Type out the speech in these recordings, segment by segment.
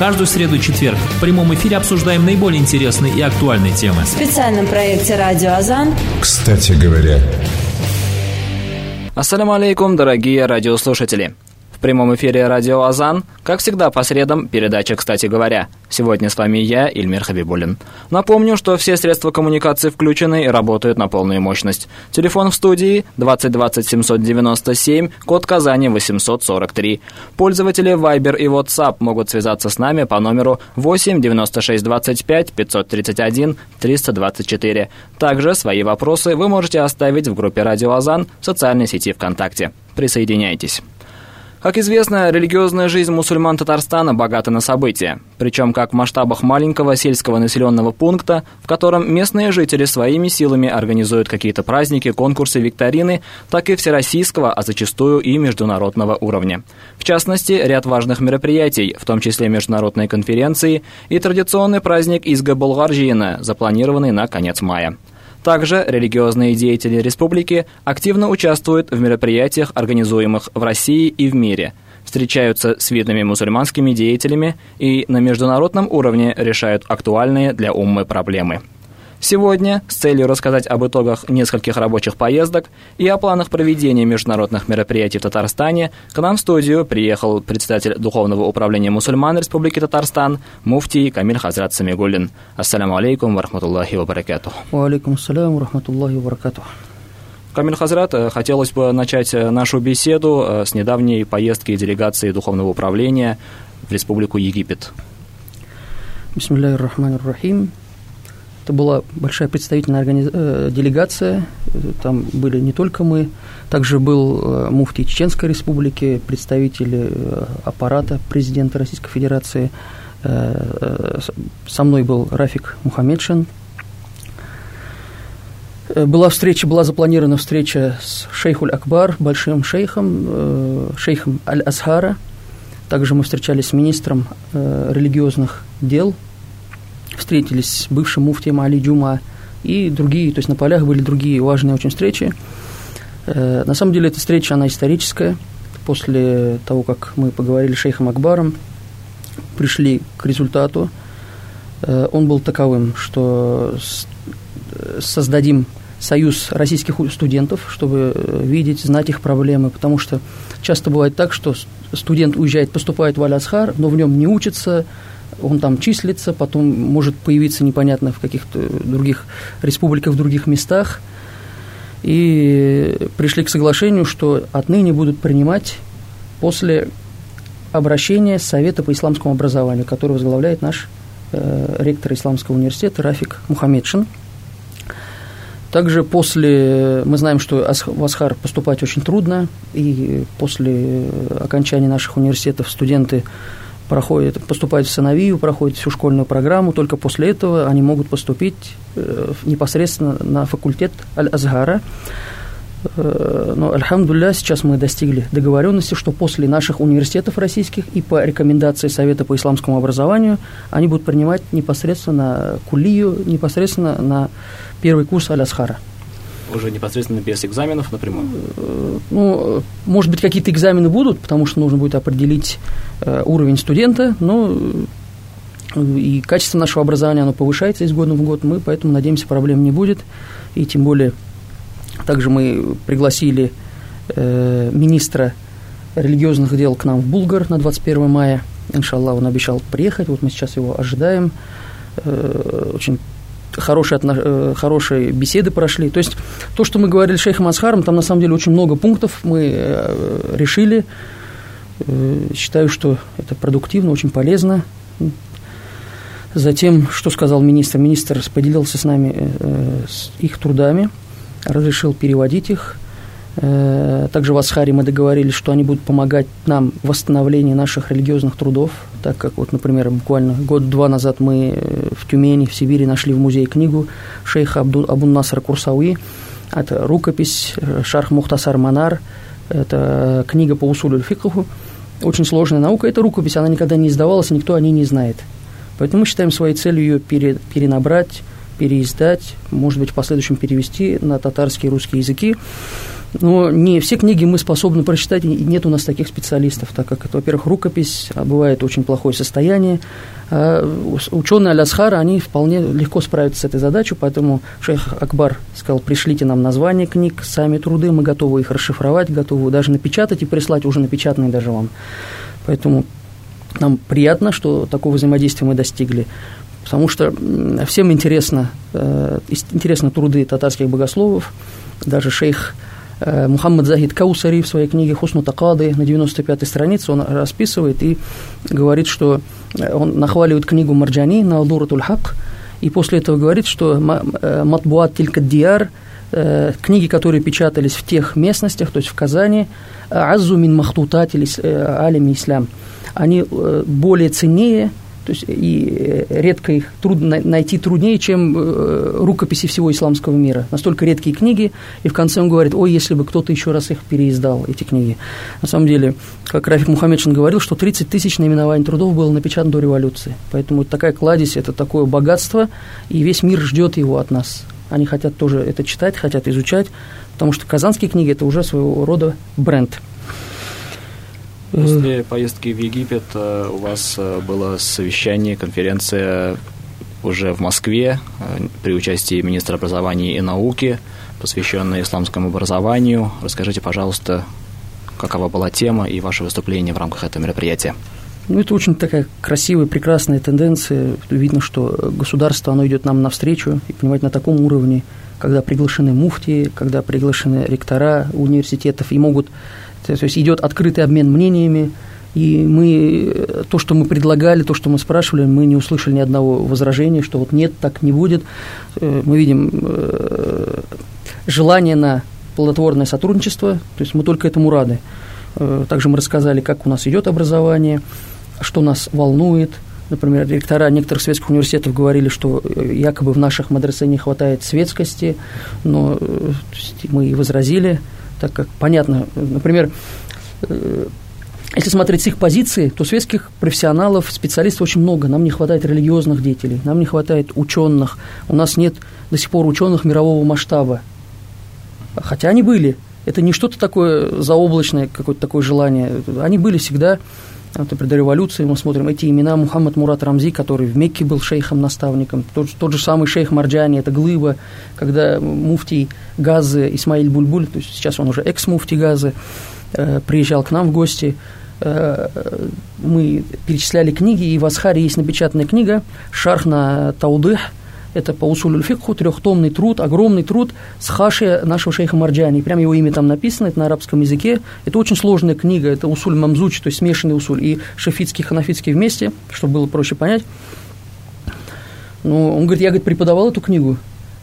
каждую среду и четверг в прямом эфире обсуждаем наиболее интересные и актуальные темы. В специальном проекте «Радио Азан». Кстати говоря. Ассаламу алейкум, дорогие радиослушатели. В прямом эфире радио Азан, как всегда по средам, передача «Кстати говоря». Сегодня с вами я, Ильмир Хабибулин. Напомню, что все средства коммуникации включены и работают на полную мощность. Телефон в студии 2020 797, код Казани 843. Пользователи Viber и WhatsApp могут связаться с нами по номеру 8 96 25 531 324. Также свои вопросы вы можете оставить в группе «Радио Азан» в социальной сети ВКонтакте. Присоединяйтесь. Как известно, религиозная жизнь мусульман Татарстана богата на события, причем как в масштабах маленького сельского населенного пункта, в котором местные жители своими силами организуют какие-то праздники, конкурсы, викторины, так и всероссийского, а зачастую и международного уровня. В частности, ряд важных мероприятий, в том числе международные конференции и традиционный праздник Изга Болгаржиина, запланированный на конец мая. Также религиозные деятели республики активно участвуют в мероприятиях, организуемых в России и в мире, встречаются с видными мусульманскими деятелями и на международном уровне решают актуальные для уммы проблемы. Сегодня, с целью рассказать об итогах нескольких рабочих поездок и о планах проведения международных мероприятий в Татарстане, к нам в студию приехал председатель Духовного управления мусульман Республики Татарстан Муфтий Камиль Хазрат Самигулин. Ассаламу алейкум ва рахматуллахи ва баракату. Ва алейкум ассалям ва рахматуллахи ва баракату. Камиль Хазрат, э, хотелось бы начать э, нашу беседу э, с недавней поездки делегации Духовного управления в Республику Египет. Бисмиллахир рахманир рахим. Это была большая представительная организ... э, делегация, там были не только мы, также был э, муфтий Чеченской республики, представители э, аппарата президента Российской Федерации, со мной был Рафик Мухаммедшин. Была встреча, была запланирована встреча с шейхуль Акбар, большим шейхом, шейхом Аль-Асхара. Также мы встречались с министром религиозных дел встретились с бывшим муфтием Али Джума и другие, то есть на полях были другие важные очень встречи. Э, на самом деле эта встреча, она историческая. После того, как мы поговорили с шейхом Акбаром, пришли к результату. Э, он был таковым, что создадим союз российских студентов, чтобы видеть, знать их проблемы, потому что часто бывает так, что студент уезжает, поступает в Аль-Асхар, но в нем не учится, он там числится, потом может появиться непонятно в каких-то других республиках, в других местах. И пришли к соглашению, что отныне будут принимать после обращения Совета по исламскому образованию, который возглавляет наш э, ректор Исламского университета Рафик Мухаммедшин. Также после, мы знаем, что в Асхар поступать очень трудно, и после окончания наших университетов студенты проходят, поступают в сыновию, проходят всю школьную программу, только после этого они могут поступить э, непосредственно на факультет Аль-Азгара. Э, но, альхамдулля, сейчас мы достигли договоренности, что после наших университетов российских и по рекомендации Совета по исламскому образованию они будут принимать непосредственно кулию, непосредственно на первый курс Аль-Азхара уже непосредственно без экзаменов напрямую? Э, ну, может быть, какие-то экзамены будут, потому что нужно будет определить э, уровень студента, но э, и качество нашего образования, оно повышается из года в год, мы поэтому надеемся, проблем не будет, и тем более также мы пригласили э, министра религиозных дел к нам в Булгар на 21 мая, иншаллах, он обещал приехать, вот мы сейчас его ожидаем, э, очень хорошие, отнош... Э, хорошие беседы прошли. То есть то, что мы говорили с шейхом Асхаром, там на самом деле очень много пунктов мы э, решили. Э, считаю, что это продуктивно, очень полезно. Затем, что сказал министр? Министр поделился с нами с их трудами, разрешил переводить их – Э, также в Асхаре мы договорились, что они будут помогать нам в восстановлении наших религиозных трудов, так как, вот, например, буквально год-два назад мы э, в Тюмени, в Сибири нашли в музее книгу шейха Абду, Абун Наср Курсауи. Это рукопись э, Шарх Мухтасар Манар, это книга по усулю фикху. Очень сложная наука. Эта рукопись, она никогда не издавалась, никто о ней не знает. Поэтому мы считаем своей целью ее пере, перенабрать, переиздать, может быть, в последующем перевести на татарские и русские языки. Но не все книги мы способны прочитать, и нет у нас таких специалистов, так как это, во-первых, рукопись, а бывает очень плохое состояние. А ученые Алясхара, они вполне легко справятся с этой задачей, поэтому шейх Акбар сказал, пришлите нам название книг, сами труды, мы готовы их расшифровать, готовы даже напечатать и прислать уже напечатанные даже вам. Поэтому нам приятно, что такого взаимодействия мы достигли потому что всем интересно, э, интересны труды татарских богословов, даже шейх Мухаммад Захид Каусари в своей книге «Хусну Такады» на 95-й странице он расписывает и говорит, что э, он нахваливает книгу Марджани на Алдуратуль Хак, и после этого говорит, что э, Матбуат Тилька Диар, книги, которые печатались в тех местностях, то есть в Казани, Азу мин махтутат алими ислам, они более ценнее то есть и э, редко их трудно найти труднее, чем э, рукописи всего исламского мира. Настолько редкие книги, и в конце он говорит, ой, если бы кто-то еще раз их переиздал, эти книги. На самом деле, как Рафик Мухаммедшин говорил, что 30 тысяч наименований трудов было напечатано до революции. Поэтому такая кладезь, это такое богатство, и весь мир ждет его от нас. Они хотят тоже это читать, хотят изучать, потому что казанские книги – это уже своего рода бренд – После поездки в Египет э, у вас э, было совещание, конференция уже в Москве э, при участии министра образования и науки, посвященная исламскому образованию. Расскажите, пожалуйста, какова была тема и ваше выступление в рамках этого мероприятия? Ну, это очень такая красивая, прекрасная тенденция. Видно, что государство, оно идет нам навстречу, и понимать на таком уровне, когда приглашены муфтии, когда приглашены ректора университетов и могут то есть идет открытый обмен мнениями, и мы, то, что мы предлагали, то, что мы спрашивали, мы не услышали ни одного возражения, что вот нет, так не будет. Э, мы видим э, желание на плодотворное сотрудничество, то есть мы только этому рады. Э, также мы рассказали, как у нас идет образование, что нас волнует. Например, ректора некоторых светских университетов говорили, что якобы в наших мадресе не хватает светскости, но мы и возразили – так как понятно, например, э, если смотреть с их позиции, то светских профессионалов, специалистов очень много. Нам не хватает религиозных деятелей, нам не хватает ученых. У нас нет до сих пор ученых мирового масштаба. Хотя они были. Это не что-то такое заоблачное, какое-то такое желание. Они были всегда например, до революции мы смотрим эти имена. Мухаммад Мурат Рамзи, который в Мекке был шейхом-наставником, тот, тот же самый шейх Марджани, это глыба, когда муфтий Газы Исмаиль Бульбуль, то есть сейчас он уже экс-муфтий Газы, э, приезжал к нам в гости, э, мы перечисляли книги, и в Асхаре есть напечатанная книга «Шарх на Таудых», это по усулю фикху, трехтомный труд, огромный труд с хаши нашего шейха Марджани. Прям его имя там написано, это на арабском языке. Это очень сложная книга, это усуль мамзуч, то есть смешанный усуль, и шафитский, ханафитский вместе, чтобы было проще понять. Ну, он говорит, я говорит, преподавал эту книгу.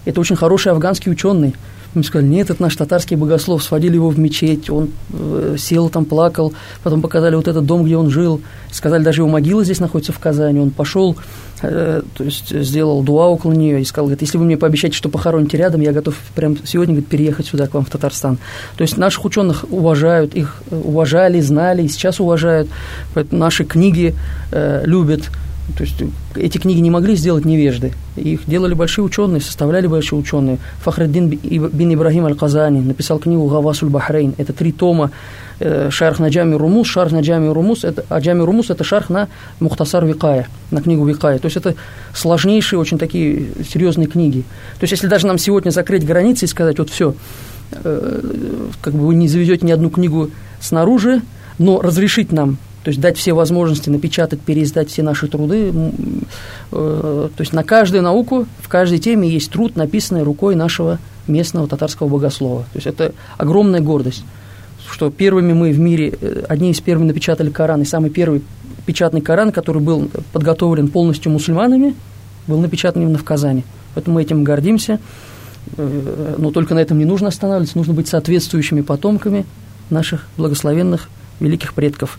Это очень хороший афганский ученый. Мы сказали, нет, это наш татарский богослов. Сводили его в мечеть, он э, сел там, плакал. Потом показали вот этот дом, где он жил. Сказали, даже его могила здесь находится в Казани. Он пошел, э, то есть сделал дуа около нее и сказал, говорит, если вы мне пообещаете, что похороните рядом, я готов прямо сегодня говорит, переехать сюда, к вам в Татарстан. То есть наших ученых уважают, их уважали, знали и сейчас уважают. Поэтому наши книги э, любят. То есть эти книги не могли сделать невежды. Их делали большие ученые, составляли большие ученые. Фахреддин бин Ибрахим Аль-Казани написал книгу «Гавасуль Бахрейн». Это три тома. Э, шарх на джами Румус, шарх на джами Румус, это, а джами Румус – это шарх на Мухтасар Викая, на книгу Викая. То есть это сложнейшие, очень такие серьезные книги. То есть если даже нам сегодня закрыть границы и сказать, вот все, э, как бы вы не завезете ни одну книгу снаружи, но разрешить нам то есть дать все возможности напечатать, переиздать все наши труды. Э, то есть на каждую науку, в каждой теме есть труд, написанный рукой нашего местного татарского богослова. То есть это огромная гордость, что первыми мы в мире, э, одни из первых напечатали Коран, и самый первый печатный Коран, который был подготовлен полностью мусульманами, был напечатан именно в Казани. Поэтому мы этим гордимся. Э, но только на этом не нужно останавливаться, нужно быть соответствующими потомками наших благословенных великих предков.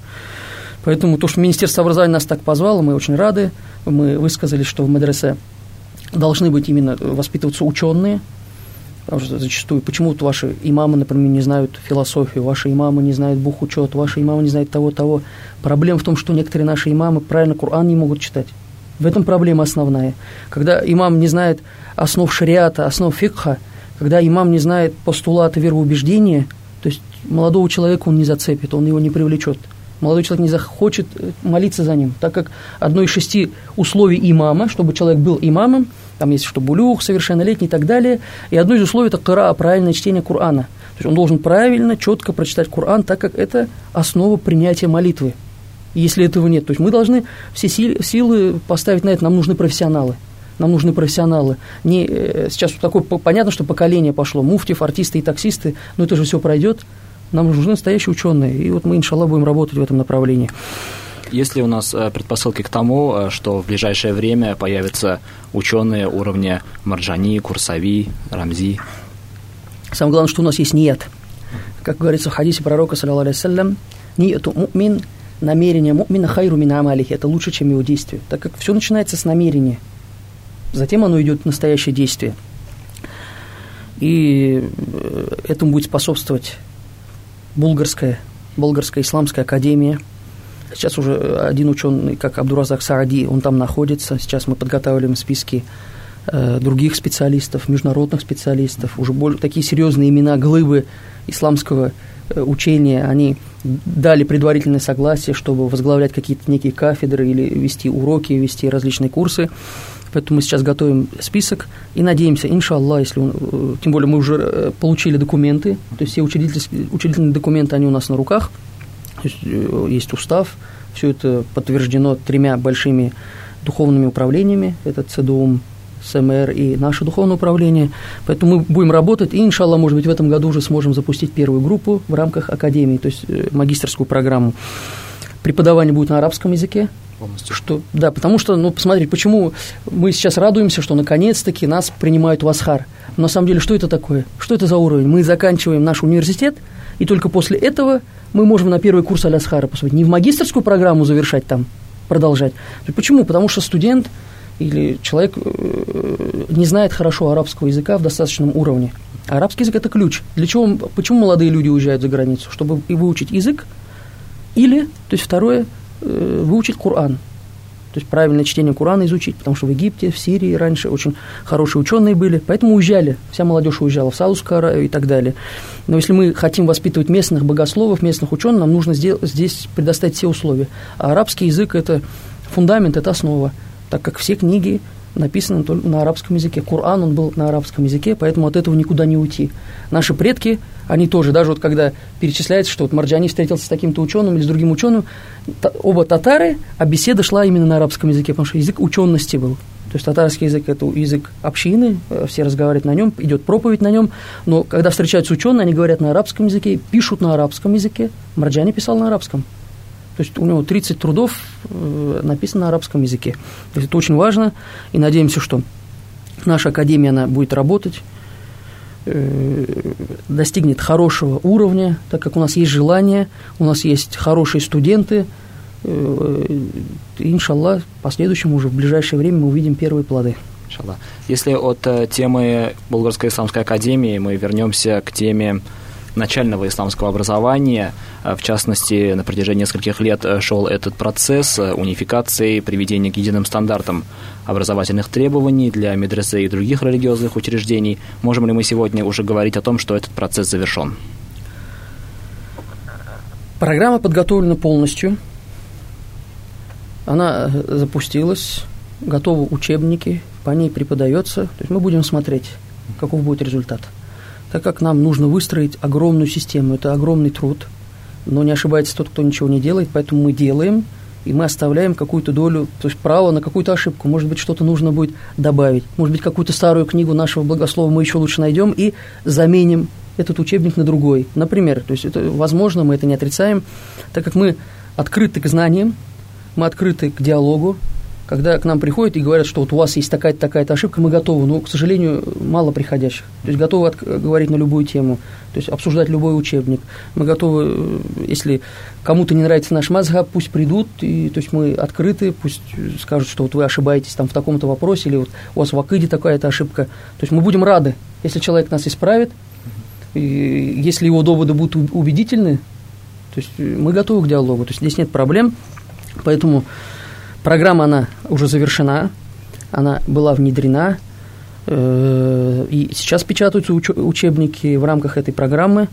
Поэтому то, что Министерство образования нас так позвало, мы очень рады. Мы высказали, что в медресе должны быть именно воспитываться ученые, потому что зачастую, почему вот ваши имамы, например, не знают философию, ваши имамы не знают бухучет, ваши имамы не знают того-того. Проблема в том, что некоторые наши имамы правильно Коран не могут читать. В этом проблема основная. Когда имам не знает основ шариата, основ фикха, когда имам не знает постулаты вероубеждения – молодого человека он не зацепит, он его не привлечет. Молодой человек не захочет э, молиться за ним, так как одно из шести условий имама, чтобы человек был имамом, там есть что булюх, совершеннолетний и так далее, и одно из условий – это кара, правильное чтение Корана. То есть он должен правильно, четко прочитать Коран, так как это основа принятия молитвы. Если этого нет, то есть мы должны все силы поставить на это, нам нужны профессионалы – нам нужны профессионалы. Не, э, сейчас такое, понятно, что поколение пошло, муфтив, артисты и таксисты, но это же все пройдет. Нам нужны настоящие ученые, и вот мы, иншаллах, будем работать в этом направлении. Есть ли у нас э, предпосылки к тому, э, что в ближайшее время появятся ученые уровня Марджани, Курсави, Рамзи? Самое главное, что у нас есть ният. Как говорится в хадисе пророка, саллиллаху алейхи нияту мумин, намерение мумина хайру мин амалихи, это лучше, чем его действие. Так как все начинается с намерения – затем оно идет в настоящее действие. И э, этому будет способствовать Булгарская, Болгарская исламская академия. Сейчас уже один ученый, как Абдуразак Саади, он там находится. Сейчас мы подготавливаем списки э, других специалистов, международных специалистов. Уже более, такие серьезные имена глыбы исламского э, учения, они дали предварительное согласие, чтобы возглавлять какие-то некие кафедры или вести уроки, вести различные курсы. Поэтому мы сейчас готовим список и надеемся, иншаллах, если он, э, тем более мы уже э, получили документы, то есть все учредительные, учредительные документы, они у нас на руках, есть, э, есть устав, все это подтверждено тремя большими духовными управлениями, это ЦДУМ, СМР и наше духовное управление. Поэтому мы будем работать, и, иншаллах, может быть, в этом году уже сможем запустить первую группу в рамках академии, то есть магистрскую программу. Преподавание будет на арабском языке, полностью. Что, да, потому что, ну, посмотрите, почему мы сейчас радуемся, что наконец-таки нас принимают в Асхар. Но на самом деле, что это такое? Что это за уровень? Мы заканчиваем наш университет, и только после этого мы можем на первый курс Аль-Асхара поступить. Не в магистрскую программу завершать там, продолжать. Почему? Потому что студент или человек э, не знает хорошо арабского языка в достаточном уровне. арабский язык – это ключ. Для чего, почему молодые люди уезжают за границу? Чтобы и выучить язык, или, то есть второе – выучить Коран. То есть правильное чтение Корана изучить, потому что в Египте, в Сирии раньше очень хорошие ученые были, поэтому уезжали, вся молодежь уезжала в Саудовскую Аравию и так далее. Но если мы хотим воспитывать местных богословов, местных ученых, нам нужно здесь предоставить все условия. А арабский язык – это фундамент, это основа, так как все книги написано только на арабском языке. Коран, он был на арабском языке, поэтому от этого никуда не уйти. Наши предки, они тоже, даже вот когда перечисляется, что вот Марджани встретился с таким-то ученым или с другим ученым, оба татары, а беседа шла именно на арабском языке, потому что язык учености был. То есть татарский язык – это язык общины, э, все разговаривают на нем, идет проповедь на нем, но когда встречаются ученые, они говорят на арабском языке, пишут на арабском языке. Марджани писал на арабском. То есть у него 30 трудов э, написано на арабском языке. То есть это очень важно, и надеемся, что наша академия она будет работать, э, достигнет хорошего уровня, так как у нас есть желание, у нас есть хорошие студенты. Э, иншаллах, в последующем уже в ближайшее время мы увидим первые плоды. Если от темы Болгарской исламской академии мы вернемся к теме начального исламского образования. А, в частности, на протяжении нескольких лет э, шел этот процесс э, унификации, приведения к единым стандартам образовательных требований для медресе и других религиозных учреждений. Можем ли мы сегодня уже говорить о том, что этот процесс завершен? Программа подготовлена полностью. Она э, запустилась, готовы учебники, по ней преподается. То есть мы будем смотреть, каков будет результат – так как нам нужно выстроить огромную систему. Это огромный труд, но не ошибается тот, кто ничего не делает, поэтому мы делаем, и мы оставляем какую-то долю, то есть право на какую-то ошибку. Может быть, что-то нужно будет добавить. Может быть, какую-то старую книгу нашего благослова мы еще лучше найдем и заменим этот учебник на другой. Например, то есть это возможно, мы это не отрицаем, так как мы открыты к знаниям, мы открыты к диалогу, когда к нам приходят и говорят, что вот у вас есть такая-то такая-то ошибка, мы готовы, но, к сожалению, мало приходящих. То есть готовы от, говорить на любую тему, то есть обсуждать любой учебник. Мы готовы, э, если кому-то не нравится наш мазхаб, пусть придут, и, то есть мы открыты, пусть скажут, что вот вы ошибаетесь там в таком-то вопросе, или вот у вас в Акиде такая-то ошибка. То есть мы будем рады, если человек нас исправит, и если его доводы будут убедительны, то есть мы готовы к диалогу, то есть здесь нет проблем, поэтому Программа, она уже завершена, она была внедрена, э, и сейчас печатаются учебники в рамках этой программы.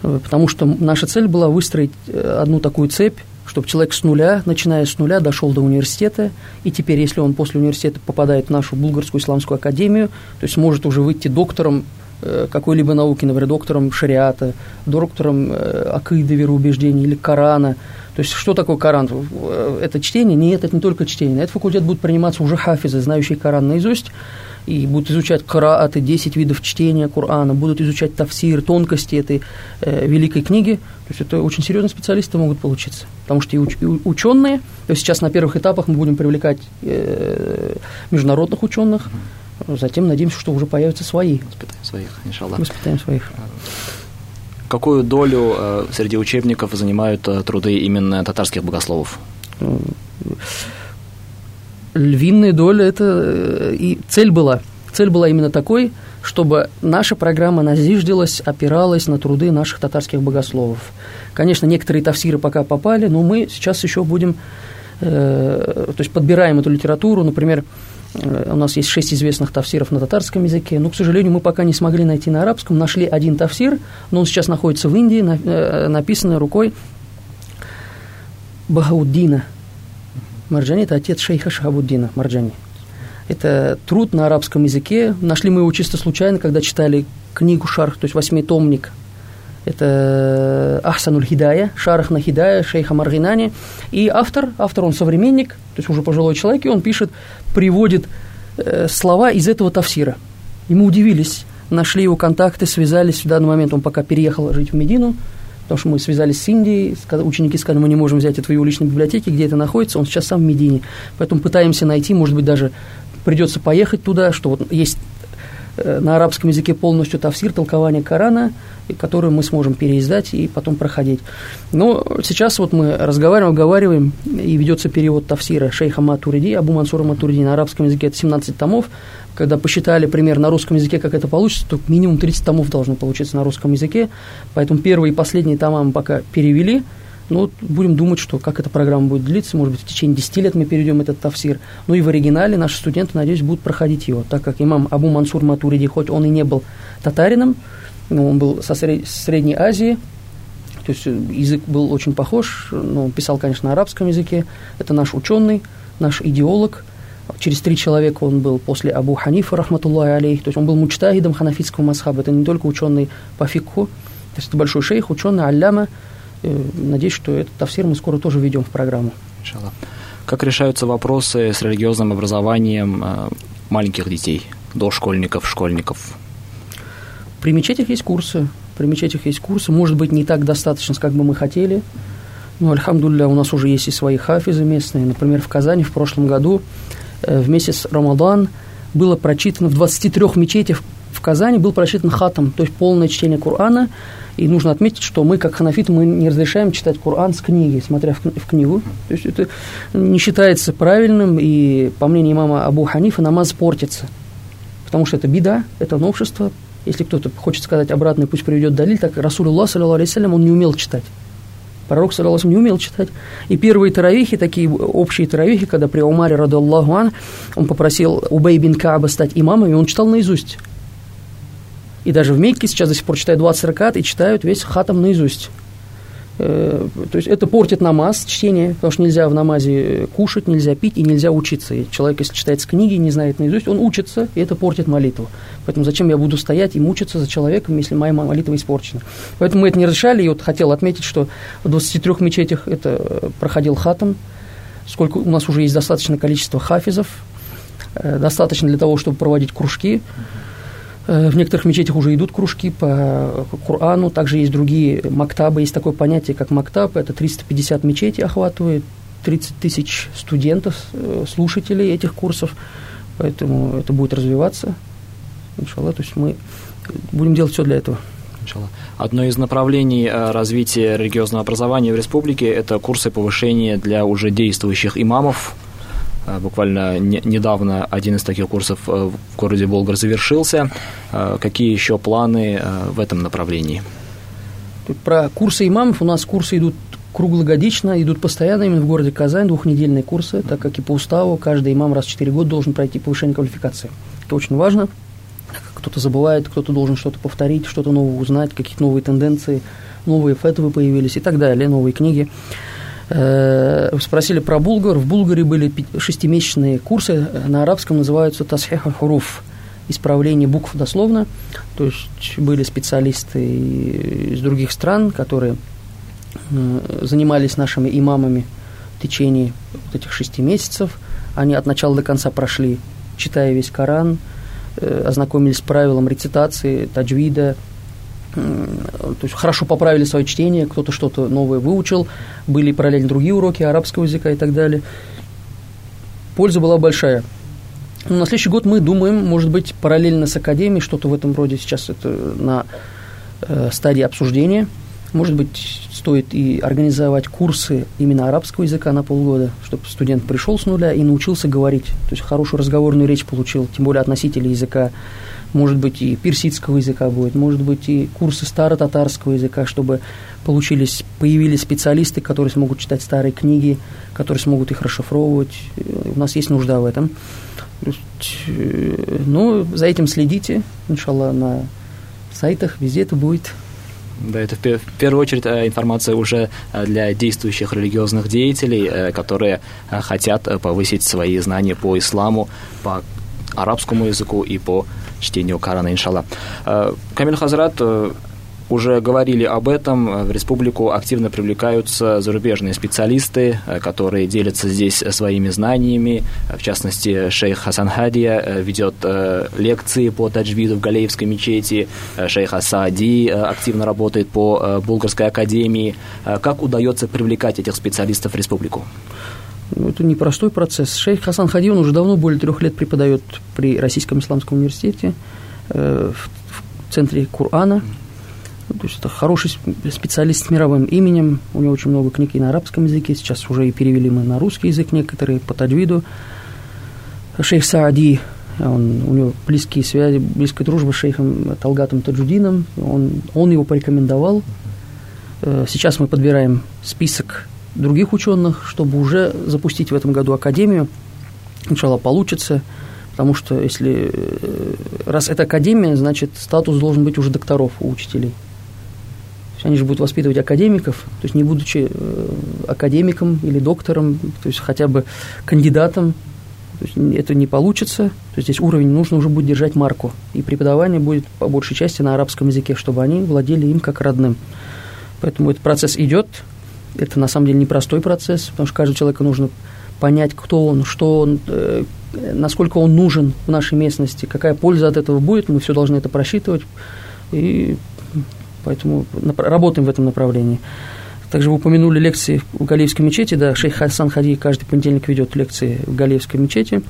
потому что наша цель была выстроить одну такую цепь, чтобы человек с нуля, начиная с нуля, дошел до университета, и теперь, если он после университета попадает в нашу Булгарскую исламскую академию, то есть может уже выйти доктором Э, какой-либо науки, например, доктором шариата, доктором э, акиды вероубеждений или Корана. То есть, что такое Коран? Э, это чтение? Нет, это не только чтение. На этот факультет будут приниматься уже хафизы, знающие Коран наизусть, и будут изучать карааты, 10 видов чтения Корана, будут изучать тафсир, тонкости этой э, великой книги. То есть это очень серьезные специалисты могут получиться. Потому что и, уч- и ученые, то есть сейчас на первых этапах мы будем привлекать э, международных ученых, Затем надеемся, что уже появятся свои. Воспитаем своих, иншаллах. Воспитаем своих. Какую долю э, среди учебников занимают э, труды именно татарских богословов? Львиная доля – это э, и цель была. Цель была именно такой, чтобы наша программа назиждилась, опиралась на труды наших татарских богословов. Конечно, некоторые тафсиры пока попали, но мы сейчас еще будем, э, то есть подбираем эту литературу, например, у нас есть шесть известных тафсиров на татарском языке, но, к сожалению, мы пока не смогли найти на арабском. Нашли один тафсир, но он сейчас находится в Индии, э, написанный рукой Бахауддина. Марджани – это отец шейха Шахабуддина Марджани. Это труд на арабском языке. Нашли мы его чисто случайно, когда читали книгу Шарх, то есть восьмитомник это Ахсануль Хидая, Шарах на Хидая, шейха Маргинани. И автор, автор он современник, то есть уже пожилой человек, и он пишет, приводит э, слова из этого тафсира. Ему удивились, нашли его контакты, связались. В данный момент он пока переехал жить в Медину, потому что мы связались с Индией, ученики сказали, мы не можем взять это в его личной библиотеке, где это находится, он сейчас сам в Медине. Поэтому пытаемся найти, может быть, даже придется поехать туда, что вот есть Э, на арабском языке полностью тафсир, толкование Корана, который мы сможем переиздать и потом проходить. Но сейчас вот мы разговариваем, оговариваем, и ведется перевод тафсира шейха Матуриди, Абу Мансура Матуриди на арабском языке, это 17 томов. Когда посчитали пример на русском языке, как это получится, то минимум 30 томов должно получиться на русском языке. Поэтому первые и последние тома мы пока перевели – ну, будем думать, что как эта программа будет длиться. Может быть, в течение 10 лет мы перейдем этот тафсир. Ну и в оригинале наши студенты, надеюсь, будут проходить его. Так как имам Абу Мансур Матуриди, хоть он и не был татарином, но он был со Средней Азии, то есть э, язык был очень похож, он писал, конечно, на арабском языке. Это наш ученый, наш идеолог. Через три человека он был после Абу Ханифа, рахматуллахи алейх. То есть он был мучтагидом ханафитского масхаба. Это не только ученый по фикху, то есть это большой шейх, ученый, алляма, надеюсь, что этот тафсир мы скоро тоже введем в программу. Как решаются вопросы с религиозным образованием э, маленьких детей, дошкольников, школьников? При мечетях есть курсы. При мечетях есть курсы. Может быть, не так достаточно, как бы мы хотели. Но, альхамдулля, у нас уже есть и свои хафизы местные. Например, в Казани в прошлом году э, в месяц Рамадан было прочитано в 23 мечетях в Казани был прочитан хатом, то есть полное чтение Корана. И нужно отметить, что мы, как ханафиты, мы не разрешаем читать Коран с книги, смотря в, в книгу. То есть это не считается правильным, и, по мнению имама Абу Ханифа, намаз портится. Потому что это беда, это новшество. Если кто-то хочет сказать обратно, пусть приведет далиль, так Расулуллах, саллиллаху он не умел читать. Пророк, саллиллаху не умел читать. И первые таравихи, такие общие таравихи, когда при Умаре, раду Аллаху он попросил Убей бин Кааба стать имамом, и он читал наизусть. И даже в Мекке сейчас до сих пор читают 20 ракат и читают весь хатам наизусть. Э, то есть это портит намаз, чтение, потому что нельзя в намазе кушать, нельзя пить и нельзя учиться. И человек, если читает с книги, не знает наизусть, он учится, и это портит молитву. Поэтому зачем я буду стоять и мучиться за человеком, если моя молитва испорчена? Поэтому мы это не решали, и вот хотел отметить, что в 23 мечетях это проходил хатам, сколько у нас уже есть достаточное количество хафизов, э, достаточно для того, чтобы проводить кружки, Э, в некоторых мечетях уже идут кружки по Корану, также есть другие мактабы, есть такое понятие, как мактаб, это 350 мечетей охватывает, 30 тысяч студентов, э, слушателей этих курсов, поэтому это будет развиваться, иншаллах, то есть мы будем делать все для этого. Одно из направлений э, развития религиозного образования в республике – это курсы повышения для уже действующих имамов, Э, буквально не, недавно один из таких курсов э, в городе Болгар завершился. Э, какие еще планы в этом направлении? Про курсы имамов у нас курсы идут круглогодично, идут постоянно именно в городе Казань, двухнедельные курсы, так как и по уставу каждый имам раз в 4 года должен пройти повышение квалификации. Это очень важно. кто-то забывает, кто-то должен что-то повторить, что-то новое узнать, какие-то новые тенденции, новые фетвы появились и так далее, новые книги. Э, спросили про Булгар. В Булгаре были шестимесячные курсы, на арабском называются тасхиха хуруф, исправление букв дословно. То есть были специалисты из других стран, которые э, занимались нашими имамами в течение вот этих шести месяцев. Они от начала до конца прошли, читая весь Коран, э, ознакомились с правилом рецитации, таджвида, то есть хорошо поправили свое чтение, кто-то что-то новое выучил, были параллельно другие уроки арабского языка и так далее. Польза была большая. Но на следующий год мы думаем, может быть, параллельно с академией, что-то в этом роде сейчас это на э, стадии обсуждения. Может быть, стоит и организовать курсы именно арабского языка на полгода, чтобы студент пришел с нуля и научился говорить, то есть хорошую разговорную речь получил, тем более от носителя языка может быть, и персидского языка будет, может быть, и курсы старо-татарского языка, чтобы получились, появились специалисты, которые смогут читать старые книги, которые смогут их расшифровывать. У нас есть нужда в этом. Э, ну, за этим следите, иншаллах, на сайтах, везде это будет. Да, это в первую очередь э, информация уже э, для действующих религиозных деятелей, которые хотят повысить свои знания по исламу, по арабскому языку и по чтению Корана, иншалла. Э, Камиль Хазрат, э, уже говорили об этом, в республику активно привлекаются зарубежные специалисты, э, которые делятся здесь своими знаниями. В частности, шейх Хасан Хадия ведет лекции по таджвиду в Галеевской мечети, шейх Асади активно работает по Булгарской академии. Как удается привлекать этих специалистов в республику? Ну, это непростой процесс. Шейх Хасан Хади, он уже давно, более трех лет преподает при Российском исламском университете э, в, в центре Кур'ана. Ну, то есть это хороший специалист с мировым именем. У него очень много книг и на арабском языке. Сейчас уже и перевели мы на русский язык некоторые по таджвиду. Шейх Саади, он, у него близкие связи, близкая дружба с шейхом Талгатом Таджудином. Он, он его порекомендовал. Э, сейчас мы подбираем список других ученых, чтобы уже запустить в этом году академию. Сначала получится, потому что если э, раз это академия, значит статус должен быть уже докторов у учителей. они же будут воспитывать академиков, то есть не будучи э, академиком или доктором, то есть хотя бы кандидатом, то есть это не получится. То есть здесь уровень нужно уже будет держать марку. И преподавание будет по большей части на арабском языке, чтобы они владели им как родным. Поэтому этот процесс идет, это на самом деле непростой процесс, потому что каждому человеку нужно понять, кто он, что он, э, насколько он нужен в нашей местности, какая польза от этого будет, мы все должны это просчитывать, и поэтому работаем в этом направлении. Также вы упомянули лекции в Галиевской мечети, да, шейх Хасан Хади каждый понедельник ведет лекции в Галиевской мечети,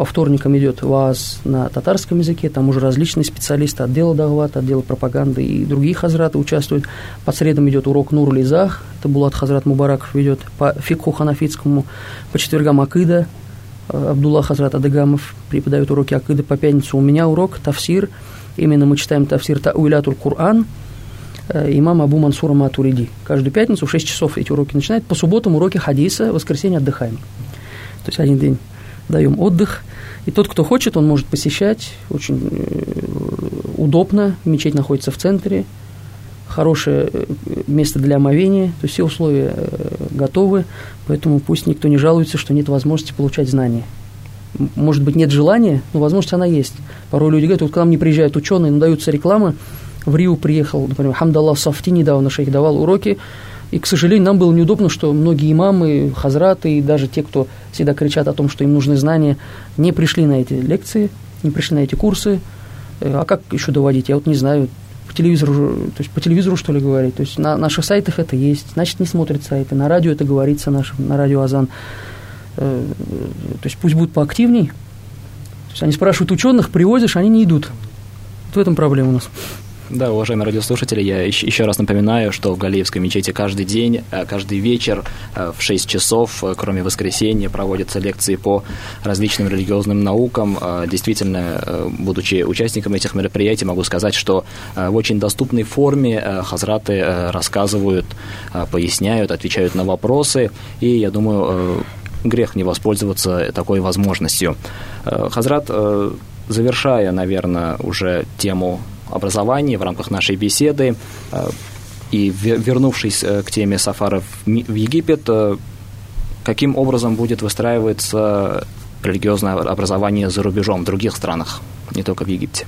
по вторникам идет ВАЗ на татарском языке, там уже различные специалисты отдела Дагвата, отдела пропаганды и другие хазраты участвуют. По средам идет урок Нур Лизах, это Булат Хазрат Мубараков ведет, по фикху ханафитскому, по четвергам Акида, э, Абдулла Хазрат Адыгамов преподает уроки Акида по пятницу. У меня урок Тавсир, именно мы читаем Тавсир Тауилятуль Кур'ан, э, имам Абу Мансура Матуриди. Каждую пятницу в 6 часов эти уроки начинают. По субботам уроки хадиса, в воскресенье отдыхаем. То есть один день даем отдых. И тот, кто хочет, он может посещать. Очень э, удобно. Мечеть находится в центре. Хорошее э, место для омовения. То есть все условия э, готовы. Поэтому пусть никто не жалуется, что нет возможности получать знания. Может быть, нет желания, но возможность она есть. Порой люди говорят, вот к нам не приезжают ученые, но даются рекламы. В Рио приехал, например, Хамдаллах Сафти недавно шейх давал уроки и, к сожалению, нам было неудобно, что многие имамы, хазраты и даже те, кто всегда кричат о том, что им нужны знания, не пришли на эти лекции, не пришли на эти курсы. Э, а как еще доводить? Я вот не знаю. По телевизору, то есть по телевизору, что ли, говорить. То есть на наших сайтах это есть, значит, не смотрят сайты. На радио это говорится, нашим, на радио Азан. Э, то есть пусть будут поактивней. То есть они спрашивают ученых, привозишь, они не идут. Вот в этом проблема у нас. Да, уважаемые радиослушатели, я еще раз напоминаю, что в Галиевской мечети каждый день, э, каждый вечер э, в 6 часов, э, кроме воскресенья, проводятся лекции по различным религиозным наукам. Действительно, будучи участником этих мероприятий, могу сказать, что в очень доступной форме хазраты рассказывают, поясняют, отвечают на вопросы, и я думаю, грех не воспользоваться такой возможностью. Хазрат, завершая, наверное, уже тему образования в рамках нашей беседы, и вернувшись к теме сафаров в Египет, каким образом будет выстраиваться религиозное образование за рубежом, в других странах, не только в Египте?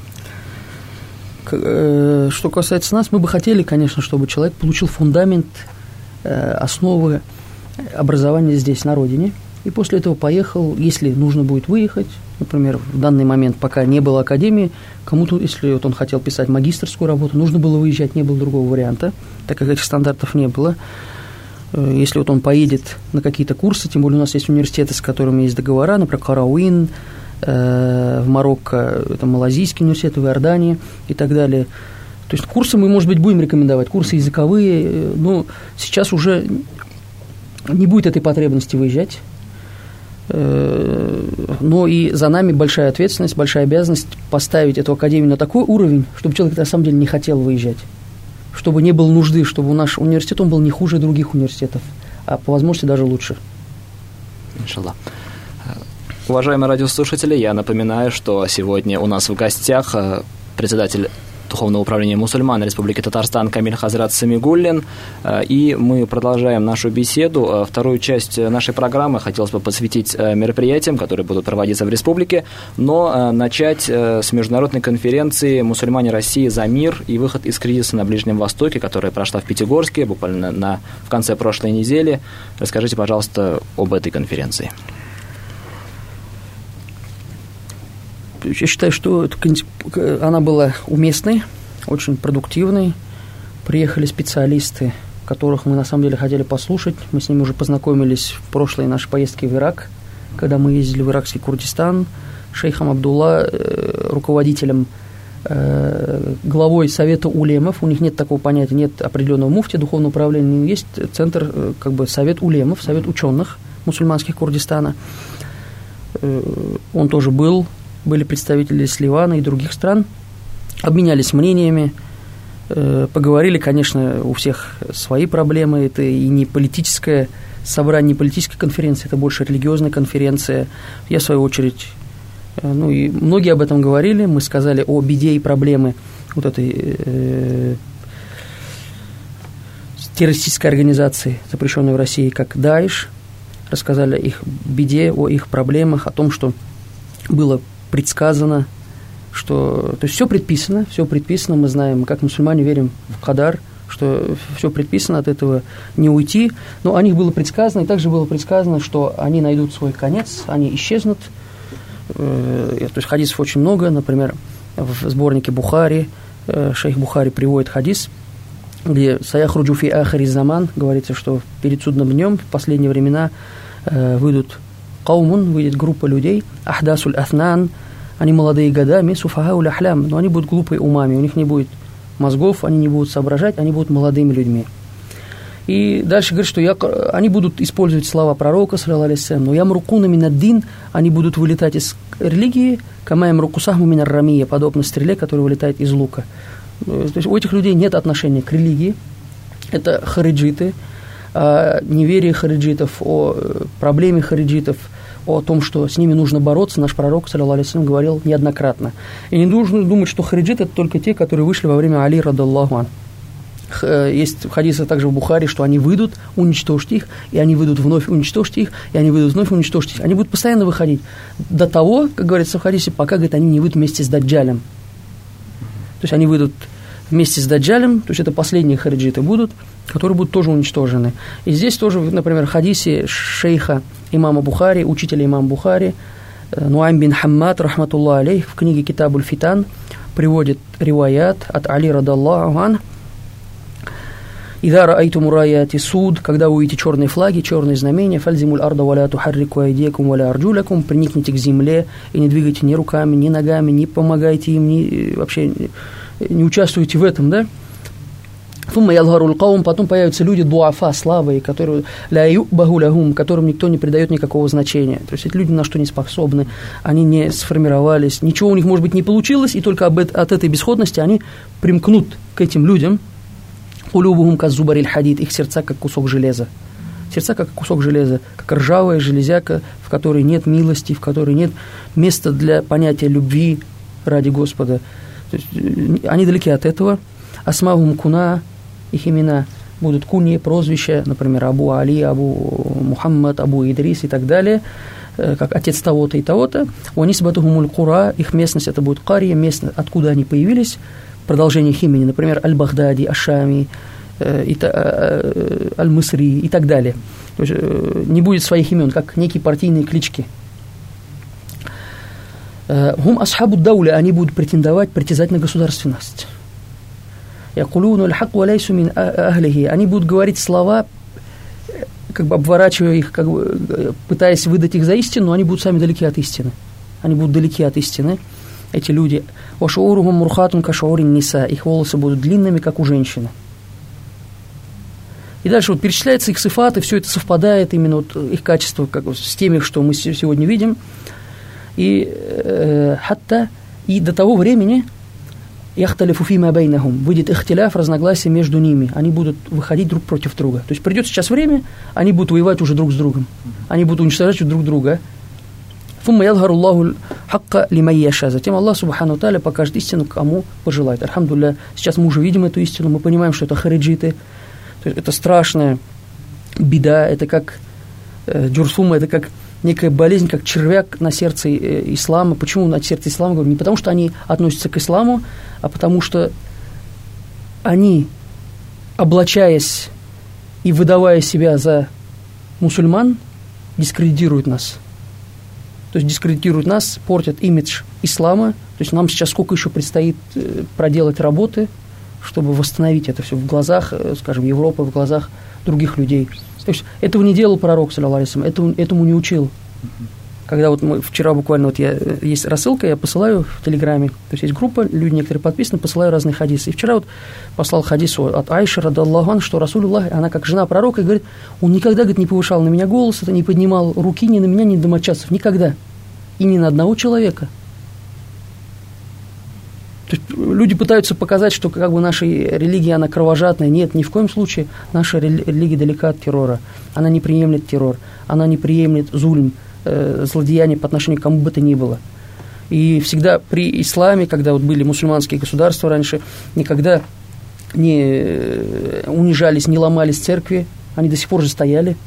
Э, что касается нас, мы бы хотели, конечно, чтобы человек получил фундамент, э, основы образования здесь, на родине, и после этого поехал, если нужно будет выехать, например, в данный момент, пока не было академии, кому-то, если вот он хотел писать магистрскую работу, нужно было выезжать, не было другого варианта, так как этих стандартов не было. Э, если вот он поедет на какие-то курсы, тем более у нас есть университеты, с которыми есть договора, например, Карауин, э, в Марокко, это Малазийский университет, в Иордании и так далее. То есть курсы мы, может быть, будем рекомендовать, курсы языковые, э, но сейчас уже не будет этой потребности выезжать. Но и за нами большая ответственность, большая обязанность поставить эту академию на такой уровень, чтобы человек на самом деле не хотел выезжать чтобы не было нужды, чтобы наш университет он был не хуже других университетов, а по возможности даже лучше. Иншаллах. Уважаемые радиослушатели, я напоминаю, что сегодня у нас в гостях э, председатель Духовного управления мусульман Республики Татарстан Камиль Хазрат Самигуллин. Э, и мы продолжаем нашу беседу. Э, вторую часть нашей программы хотелось бы посвятить э, мероприятиям, которые будут проводиться в республике, но начать с международной конференции «Мусульмане России за мир и выход из кризиса на Ближнем Востоке», которая прошла в Пятигорске буквально на, в конце прошлой недели. Расскажите, пожалуйста, об этой конференции. Я считаю, что она была уместной, очень продуктивной. Приехали специалисты, которых мы на самом деле хотели послушать. Мы с ними уже познакомились в прошлой нашей поездке в Ирак, когда мы ездили в иракский Курдистан, шейхом Абдулла, э, руководителем э, главой Совета улемов, у них нет такого понятия, нет определенного муфти духовного управления, есть центр, э, как бы Совет улемов, Совет ученых мусульманских Курдистана. Он тоже был, были представители с Ливана и других стран, обменялись мнениями, э, поговорили, конечно, у всех свои проблемы, это и не политическое собрание, не политическая конференция, это больше религиозная конференция. Я, в свою очередь, э, ну и многие об этом говорили, мы сказали о беде и проблемы вот этой э, террористической организации, запрещенной в России, как Даиш, рассказали о их беде, о их проблемах, о том, что было предсказано, что... То есть все предписано, все предписано, мы знаем, как мусульмане верим в Кадар, что все предписано, от этого не уйти. Но о них было предсказано, и также было предсказано, что они найдут свой конец, они исчезнут. Э, то есть хадисов очень много, например, в сборнике Бухари, э, шейх Бухари приводит хадис, где «Саях руджуфи ахари заман» говорится, что перед судным днем, в последние времена, э, выйдут Каумун, выйдет группа людей, Ахдасуль Атнан, они молодые годами, Суфахауль Ахлям, но они будут глупые умами, у них не будет мозгов, они не будут соображать, они будут молодыми людьми. И дальше говорит, что я, они будут использовать слова пророка, саллиллаху но ям рукуна минаддин, они будут вылетать из религии, كما يمرق السهم من الرمية, подобно стреле, которая вылетает из лука. То есть у этих людей нет отношения к религии, это хариджиты, о неверии хариджитов, о э, проблеме хариджитов, о том, что с ними нужно бороться, наш пророк, саллаллаху говорил неоднократно. И не нужно думать, что хариджиты – это только те, которые вышли во время Али, радаллаху э, есть хадисы также в Бухари, что они выйдут, уничтожить их, и они выйдут вновь уничтожить их, и они выйдут вновь уничтожить их. Они будут постоянно выходить до того, как говорится в хадисе, пока, говорит, они не выйдут вместе с Даджалем. То есть они выйдут вместе с Даджалем, то есть это последние хариджиты будут – которые будут тоже уничтожены. И здесь тоже, например, хадисе шейха имама Бухари, учителя имама Бухари, э, Нуайм бин Хаммад, рахматуллах алейх, в книге Китабуль Фитан приводит риваят от Али радаллаху ан, Ида раайтум раяти суд, когда увидите черные флаги, черные знамения, фальзимуль арда валя тухаррику айдекум валя арджулякум, приникните к земле и не двигайте ни руками, ни ногами, не помогайте им, ни, вообще не участвуйте в этом, да? Фумма ялгарул каум, потом появятся люди дуафа, слабые, которые ля багулягум, которым никто не придает никакого значения. То есть эти люди на что не способны, они не сформировались, ничего у них, может быть, не получилось, и только об, от этой бесходности они примкнут к этим людям. Улюбухум казубариль хадид, их сердца как кусок железа. Сердца как кусок железа, как ржавая железяка, в которой нет милости, в которой нет места для понятия любви ради Господа. Есть, э, они далеки от этого. Асмагум куна, их имена будут куни, прозвища, например, Абу Али, Абу Мухаммад, Абу Идрис и так далее, э, как отец того-то и того-то. У Анисбатухумуль Кура, их местность это будет Кария, местность, откуда они появились, продолжение их имени, например, Аль-Багдади, Ашами, Э, э, Аль-Мысри и так далее. То есть не будет своих имен, как некие партийные клички. Гум асхабу дауля, они будут претендовать, притязать на государственность. Якулуну аль-хак валяйсу мин ахлихи. Они будут говорить слова, как бы обворачивая их, как бы пытаясь выдать их за истину, но они будут сами далеки от истины. Они будут далеки от истины, эти люди. Вашаурухум мурхатун кашаурин ниса. Их волосы будут длинными, как у женщины. И дальше вот перечисляются их сифаты, все это совпадает, именно вот их качество как, с теми, что мы сегодня видим. И э, хатта, и до того времени яхталифу фима бейнахум, выйдет ихтиляф, разногласия между ними. Они будут выходить друг против друга. То есть придет сейчас время, они будут воевать уже друг с другом. Они будут уничтожать друг друга. Фумма ялгару Аллаху хакка лимайяша. Затем Аллах Субхану Таля покажет истину, кому пожелает. Альхамдулля. Сейчас мы уже видим эту истину, мы понимаем, что это хариджиты, то есть это страшная беда, это как э, джурсума, это как некая болезнь, как червяк на сердце э, ислама. Почему на сердце ислама? Говорю, не потому, что они относятся к исламу, а потому что они, облачаясь и выдавая себя за мусульман, дискредитируют нас. То есть дискредитируют нас, портят имидж ислама. То есть нам сейчас сколько еще предстоит э, проделать работы – чтобы восстановить это все в глазах, э, скажем, Европы, в глазах других людей. То есть этого не делал пророк, саллаллаху этому, этому не учил. Когда вот мы вчера буквально, вот я, э, есть рассылка, я посылаю в Телеграме, то есть есть группа, люди некоторые подписаны, посылаю разные хадисы. И вчера вот послал хадис от Айши, радаллаху что Расулуллах, она как жена пророка, и говорит, он никогда, говорит, не повышал на меня голос, это не поднимал руки ни на меня, ни на домочадцев, никогда. И ни на одного человека – люди пытаются показать, что как бы наша религия, она кровожадная. Нет, ни в коем случае наша религия далека от террора. Она не приемлет террор, она не приемлет зульм, э, злодеяние по отношению к кому бы то ни было. И всегда при исламе, когда вот были мусульманские государства раньше, никогда не э, унижались, не ломались церкви, они до сих пор же стояли –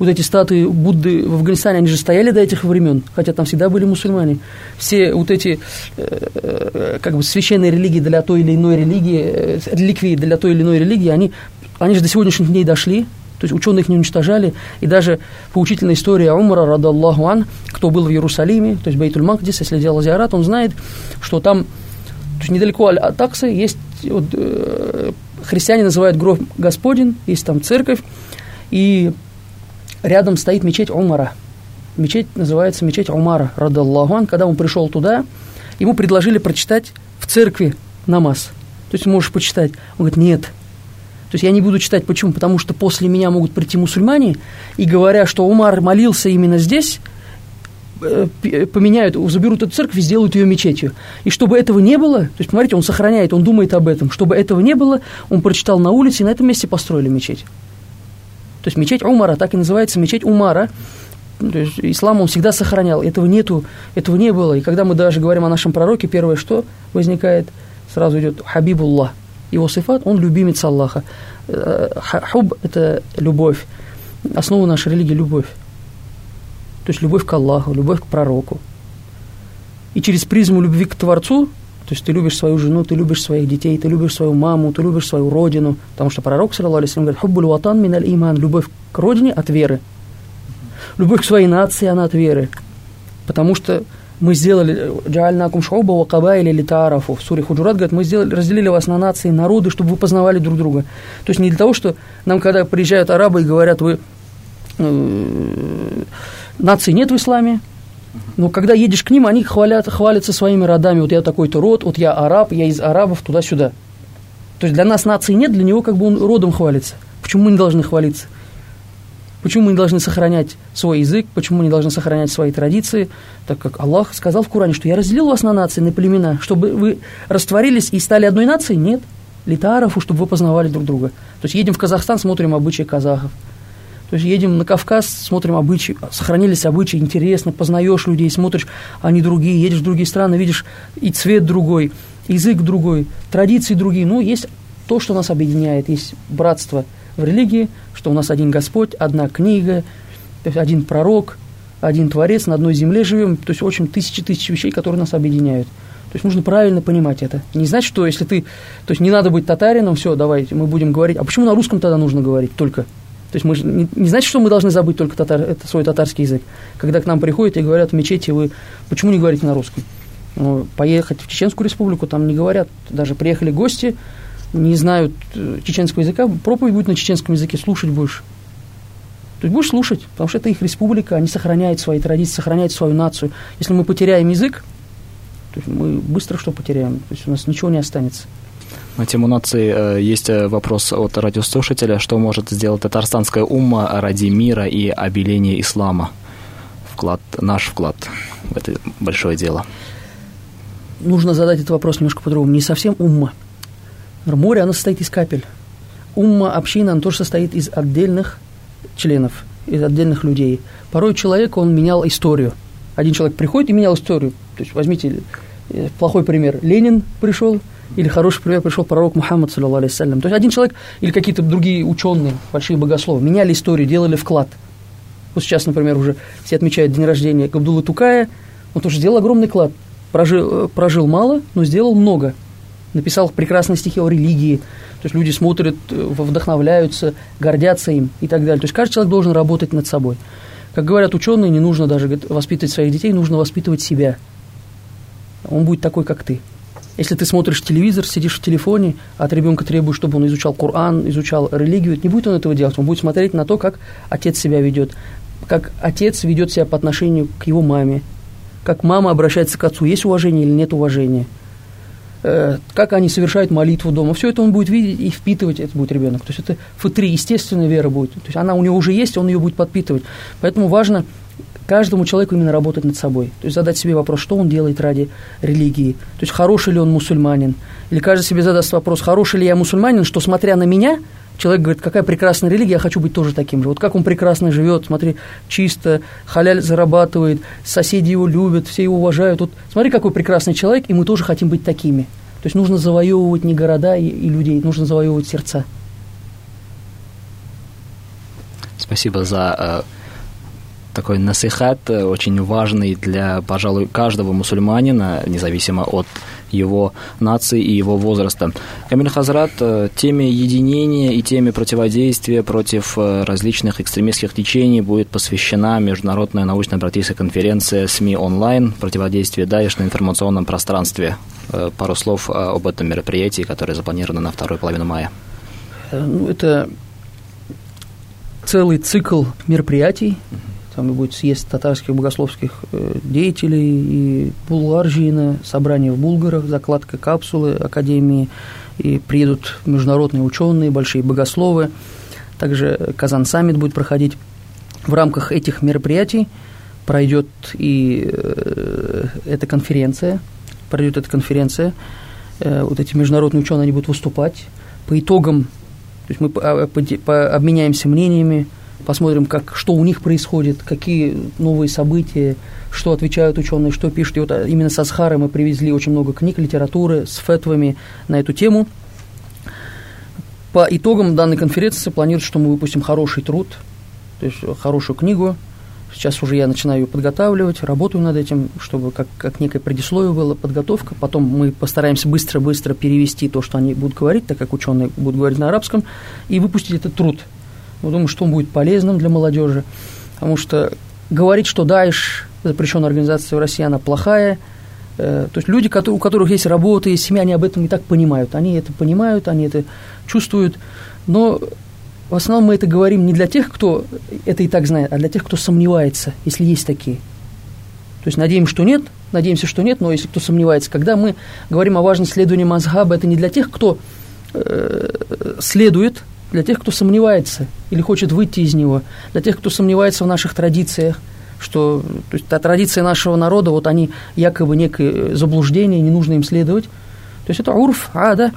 вот эти статуи Будды в Афганистане, они же стояли до этих времен, хотя там всегда были мусульмане. Все вот эти э, э, как бы священные религии для той или иной религии, э, реликвии для той или иной религии, они, они же до сегодняшних дней дошли, то есть ученые их не уничтожали. И даже поучительная история Умара, рада Аллаху ан, кто был в Иерусалиме, то есть Бейтуль Макдис, если делал зиарат, он знает, что там, то есть недалеко от Аксы есть, вот, э, христиане называют гроб Господень, есть там церковь, и рядом стоит мечеть Умара. Мечеть называется мечеть Умара, радаллаху. Когда он пришел туда, ему предложили прочитать в церкви намаз. То есть можешь почитать. Он говорит, нет. То есть я не буду читать. Почему? Потому что после меня могут прийти мусульмане, и говоря, что Умар молился именно здесь, э, поменяют, заберут эту церковь и сделают ее мечетью. И чтобы этого не было, то есть, смотрите, он сохраняет, он думает об этом, чтобы этого не было, он прочитал на улице, и на этом месте построили мечеть. То есть мечеть Умара, так и называется мечеть Умара. То есть ислам он всегда сохранял. Этого нету, этого не было. И когда мы даже говорим о нашем пророке, первое, что возникает, сразу идет Хабибуллах. Его сифат, он любимец Аллаха. Э, хуб – это любовь. Основа нашей религии – любовь. То есть любовь к Аллаху, любовь к пророку. И через призму любви к Творцу то есть ты любишь свою жену, ты любишь своих детей, ты любишь свою маму, ты любишь свою родину. Потому что пророк, саллаху говорит, хуббуль ватан миналь иман, любовь к родине от веры. Любовь к своей нации, она от веры. Потому что мы сделали джаальнакум шауба ва кабайли литарафу. В суре Худжурат говорит, мы сделали, разделили вас на нации, народы, чтобы вы познавали друг друга. То есть не для того, что нам, когда приезжают арабы и говорят, вы э, нации нет в исламе, но когда едешь к ним, они хвалят, хвалятся своими родами. Вот я такой-то род, вот я араб, я из арабов туда-сюда. То есть для нас нации нет, для него как бы он родом хвалится. Почему мы не должны хвалиться? Почему мы не должны сохранять свой язык? Почему мы не должны сохранять свои традиции? Так как Аллах сказал в Коране, что я разделил вас на нации, на племена, чтобы вы растворились и стали одной нацией? Нет. Литарову, чтобы вы познавали друг друга. То есть едем в Казахстан, смотрим обычаи казахов. То есть едем на Кавказ, смотрим обычаи, сохранились обычаи, интересно, познаешь людей, смотришь, они другие, едешь в другие страны, видишь и цвет другой, язык другой, традиции другие. Ну, есть то, что нас объединяет, есть братство в религии, что у нас один Господь, одна книга, то есть один пророк, один Творец, на одной земле живем, то есть очень тысячи-тысячи вещей, которые нас объединяют. То есть нужно правильно понимать это. Не значит, что если ты... То есть не надо быть татарином, все, давайте, мы будем говорить. А почему на русском тогда нужно говорить только? То есть мы же, не, не значит, что мы должны забыть только татар, это свой татарский язык. Когда к нам приходят и говорят в мечети, вы почему не говорите на русском? Ну, поехать в Чеченскую республику, там не говорят. Даже приехали гости, не знают э, чеченского языка, проповедь будет на чеченском языке, слушать будешь. То есть будешь слушать, потому что это их республика, они сохраняют свои традиции, сохраняют свою нацию. Если мы потеряем язык, то есть мы быстро что потеряем? То есть у нас ничего не останется. На тему нации э, есть э, вопрос от радиослушателя. Что может сделать татарстанская умма ради мира и обеления ислама? Вклад, наш вклад в это большое дело. Нужно задать этот вопрос немножко по-другому. Не совсем умма. Море, оно состоит из капель. Умма, община, она тоже состоит из отдельных членов, из отдельных людей. Порой человек, он менял историю. Один человек приходит и менял историю. То есть возьмите э, плохой пример. Ленин пришел, или хороший пример пришел пророк Мухаммад, саллиллаху То есть один человек или какие-то другие ученые, большие богословы, меняли историю, делали вклад. Вот сейчас, например, уже все отмечают день рождения Габдулы Тукая, он тоже сделал огромный вклад. Прожил, э, прожил мало, но сделал много. Написал прекрасные стихи о религии. То есть люди смотрят, э, вдохновляются, гордятся им и так далее. То есть каждый человек должен работать над собой. Как говорят ученые, не нужно даже воспитывать своих детей, нужно воспитывать себя. Он будет такой, как ты. Если ты смотришь телевизор, сидишь в телефоне, а от ребенка требуешь, чтобы он изучал Коран, изучал религию, не будет он этого делать. Он будет смотреть на то, как отец себя ведет, как отец ведет себя по отношению к его маме, как мама обращается к отцу, есть уважение или нет уважения, э, как они совершают молитву дома. Все это он будет видеть и впитывать, это будет ребенок. То есть это футри, естественная вера будет. То есть она у него уже есть, он ее будет подпитывать. Поэтому важно каждому человеку именно работать над собой. То есть задать себе вопрос, что он делает ради религии. То есть хороший ли он мусульманин. Или каждый себе задаст вопрос, хороший ли я мусульманин, что смотря на меня, человек говорит, какая прекрасная религия, я хочу быть тоже таким же. Вот как он прекрасно живет, смотри, чисто, халяль зарабатывает, соседи его любят, все его уважают. Вот смотри, какой прекрасный человек, и мы тоже хотим быть такими. То есть нужно завоевывать не города и, и людей, нужно завоевывать сердца. Спасибо за э, такой насихат, э, очень важный для, пожалуй, каждого мусульманина, независимо от его нации и его возраста. Камиль Хазрат, э, теме единения и теме противодействия против э, различных экстремистских течений будет посвящена Международная научно-практическая конференция СМИ онлайн «Противодействие Даиш на информационном пространстве». Пару слов об этом мероприятии, которое запланировано на вторую половину мая. Ну, это целый цикл мероприятий, там будет съезд татарских богословских э, деятелей, и Булгаржина, собрание в Булгарах, закладка капсулы Академии, и приедут международные ученые, большие богословы. Также Казан-саммит будет проходить. В рамках этих мероприятий пройдет и э, эта конференция, пройдет эта конференция, э, вот эти международные ученые, они будут выступать. По итогам, то есть мы обменяемся мнениями, посмотрим, как, что у них происходит, какие новые события, что отвечают ученые, что пишут. И вот а, именно со Схары мы привезли очень много книг, литературы с фетвами на эту тему. По итогам данной конференции планируется, что мы выпустим хороший труд, то есть хорошую книгу. Сейчас уже я начинаю ее подготавливать, работаю над этим, чтобы как, как некое предисловие была подготовка. Потом мы постараемся быстро-быстро перевести то, что они будут говорить, так как ученые будут говорить на арабском, и выпустить этот труд – я думаю, что он будет полезным для молодежи, потому что говорить, что Даиш, запрещенная организация в России, она плохая, э, то есть люди, у которых есть работа, есть семья, они об этом и так понимают. Они это понимают, они это чувствуют, но в основном мы это говорим не для тех, кто это и так знает, а для тех, кто сомневается, если есть такие. То есть надеемся, что нет, надеемся, что нет, но если кто сомневается, когда мы говорим о важности следования Мазгаба, это не для тех, кто э, следует для тех, кто сомневается или хочет выйти из него, для тех, кто сомневается в наших традициях, что то есть, та традиция нашего народа, вот они якобы некое заблуждение, не нужно им следовать. То есть это урф, а, да,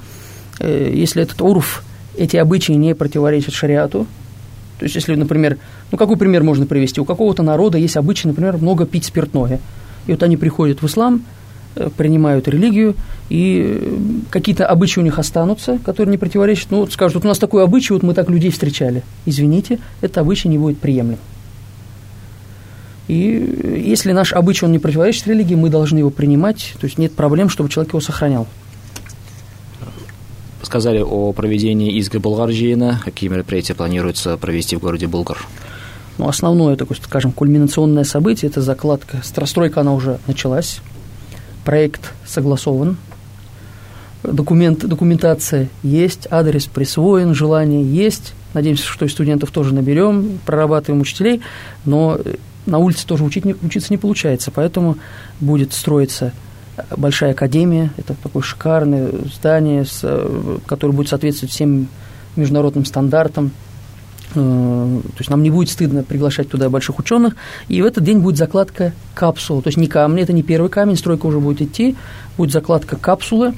э, если этот урф, эти обычаи не противоречат шариату, То есть, если, например, ну, какой пример можно привести? У какого-то народа есть обычай, например, много пить спиртное. И вот они приходят в ислам, принимают религию, и э, какие-то обычаи у них останутся, которые не противоречат. Ну, вот скажут, вот у нас такой обычай, вот мы так людей встречали. Извините, это обычай не будет приемлем. И если наш обычай, он не противоречит религии, мы должны его принимать, то есть нет проблем, чтобы человек его сохранял. Сказали о проведении изга Булгаржиина. Какие мероприятия планируется провести в городе Булгар? Ну, основное, такое, скажем, кульминационное событие – это закладка. Стройка, она уже началась. Проект согласован. Документ, документация есть, адрес присвоен, желание есть. Надеемся, что и студентов тоже наберем, прорабатываем учителей, но на улице тоже учить учиться не получается, поэтому будет строиться большая академия, это такое шикарное здание, с, которое будет соответствовать всем международным стандартам. Э, то есть нам не будет стыдно приглашать туда больших ученых, и в этот день будет закладка капсулы, то есть не камни, это не первый камень, стройка уже будет идти, будет закладка капсулы.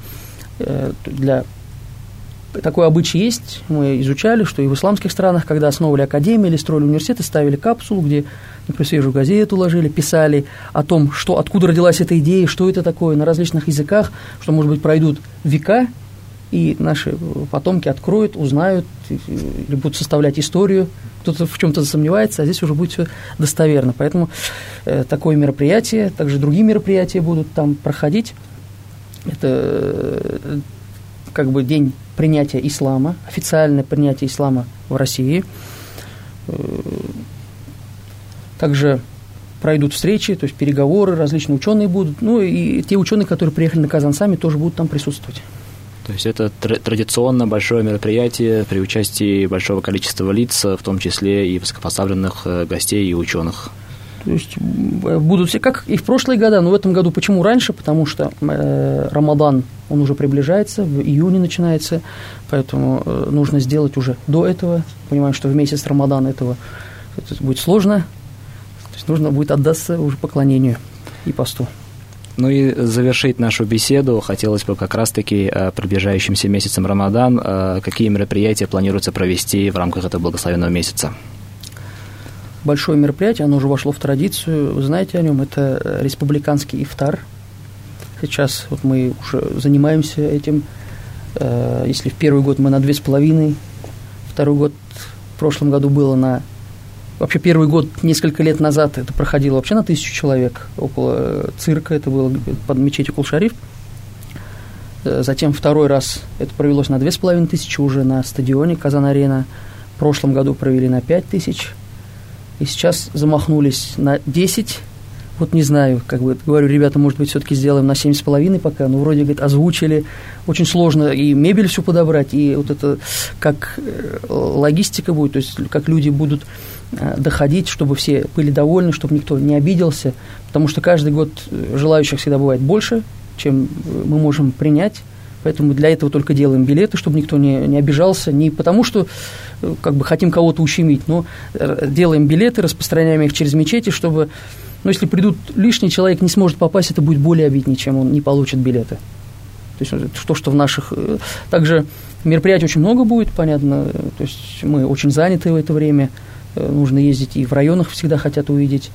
Э, для такой обычай есть, мы изучали, что и в исламских странах, когда основывали академии или строили университеты, ставили капсулу, где, например, свежую газету ложили, писали о том, что, откуда родилась эта идея, что это такое, на различных языках, что, может быть, пройдут века, и наши потомки откроют, узнают, или будут составлять историю, кто-то в чем-то засомневается, а здесь уже будет все достоверно. Поэтому э, такое мероприятие, также другие мероприятия будут там проходить. Это э, как бы день принятия ислама, официальное принятие ислама в России. Э, также пройдут встречи, то есть переговоры, различные ученые будут, ну и те ученые, которые приехали на Казан сами, тоже будут там присутствовать. То есть это традиционно большое мероприятие при участии большого количества лиц, в том числе и высокопоставленных э, гостей и ученых. То есть будут все, как и в прошлые годы, но в этом году почему раньше? Потому что э, Рамадан, он уже приближается, в июне начинается, поэтому э, нужно сделать уже до этого. Понимаем, что в месяц Рамадан этого это будет сложно, то есть нужно будет отдаться уже поклонению и посту. Ну и завершить нашу беседу хотелось бы как раз-таки э, приближающимся месяцем Рамадан, э, какие мероприятия планируется провести в рамках этого благословенного месяца? большое мероприятие, оно уже вошло в традицию. Вы знаете о нем, это э, республиканский ифтар. Сейчас вот мы уже занимаемся этим. Если в первый год мы на две с половиной, второй год в прошлом году было на... Вообще первый год несколько лет назад это проходило вообще на тысячу человек около э, цирка, это было под мечетью Кулшариф. Затем второй раз это провелось на две с половиной тысячи уже на стадионе Казан-Арена. В прошлом году провели на пять тысяч – и сейчас замахнулись на 10. Вот не знаю, как бы говорю, ребята, может быть, все-таки сделаем на 7,5 пока, но вроде, говорит, озвучили. Очень сложно и мебель всю подобрать, и вот это как э, логистика будет, то есть как люди будут э, доходить, чтобы все были довольны, чтобы никто не обиделся, потому что каждый год э, желающих всегда бывает больше, чем мы можем принять. Поэтому для этого только делаем билеты, чтобы никто не, не обижался. Не потому, что как бы хотим кого-то ущемить, но делаем билеты, распространяем их через мечети, чтобы, ну, если придут лишний, человек не сможет попасть, это будет более обиднее, чем он не получит билеты. То есть то, что в наших... Э, также мероприятий очень много будет, понятно. То есть мы очень заняты в это время. Нужно ездить и в районах всегда хотят увидеть.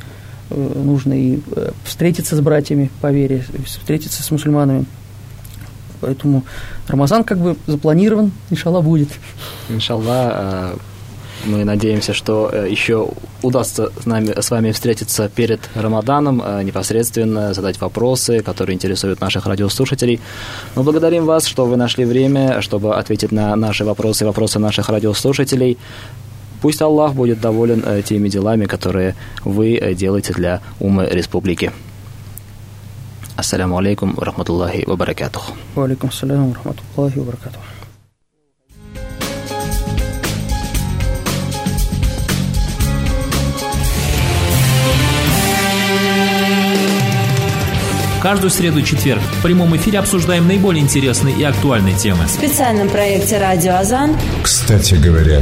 Нужно и встретиться с братьями по вере, встретиться с мусульманами. Поэтому Рамазан как бы запланирован, иншаллах будет. Иншаллах, э, мы надеемся, что э, еще удастся с, нами, с вами встретиться перед Рамаданом, э, непосредственно задать вопросы, которые интересуют наших радиослушателей. Мы благодарим вас, что вы нашли время, чтобы ответить на наши вопросы и вопросы наших радиослушателей. Пусть Аллах будет доволен теми делами, которые вы делаете для умы республики. Ассаламу алейкум ва рахматуллахи баракатух. Алейкум ассалям ва рахматуллахи ва баракатух. Каждую среду и четверг в прямом эфире обсуждаем наиболее интересные и актуальные темы. В специальном проекте «Радио Азан» «Кстати говоря»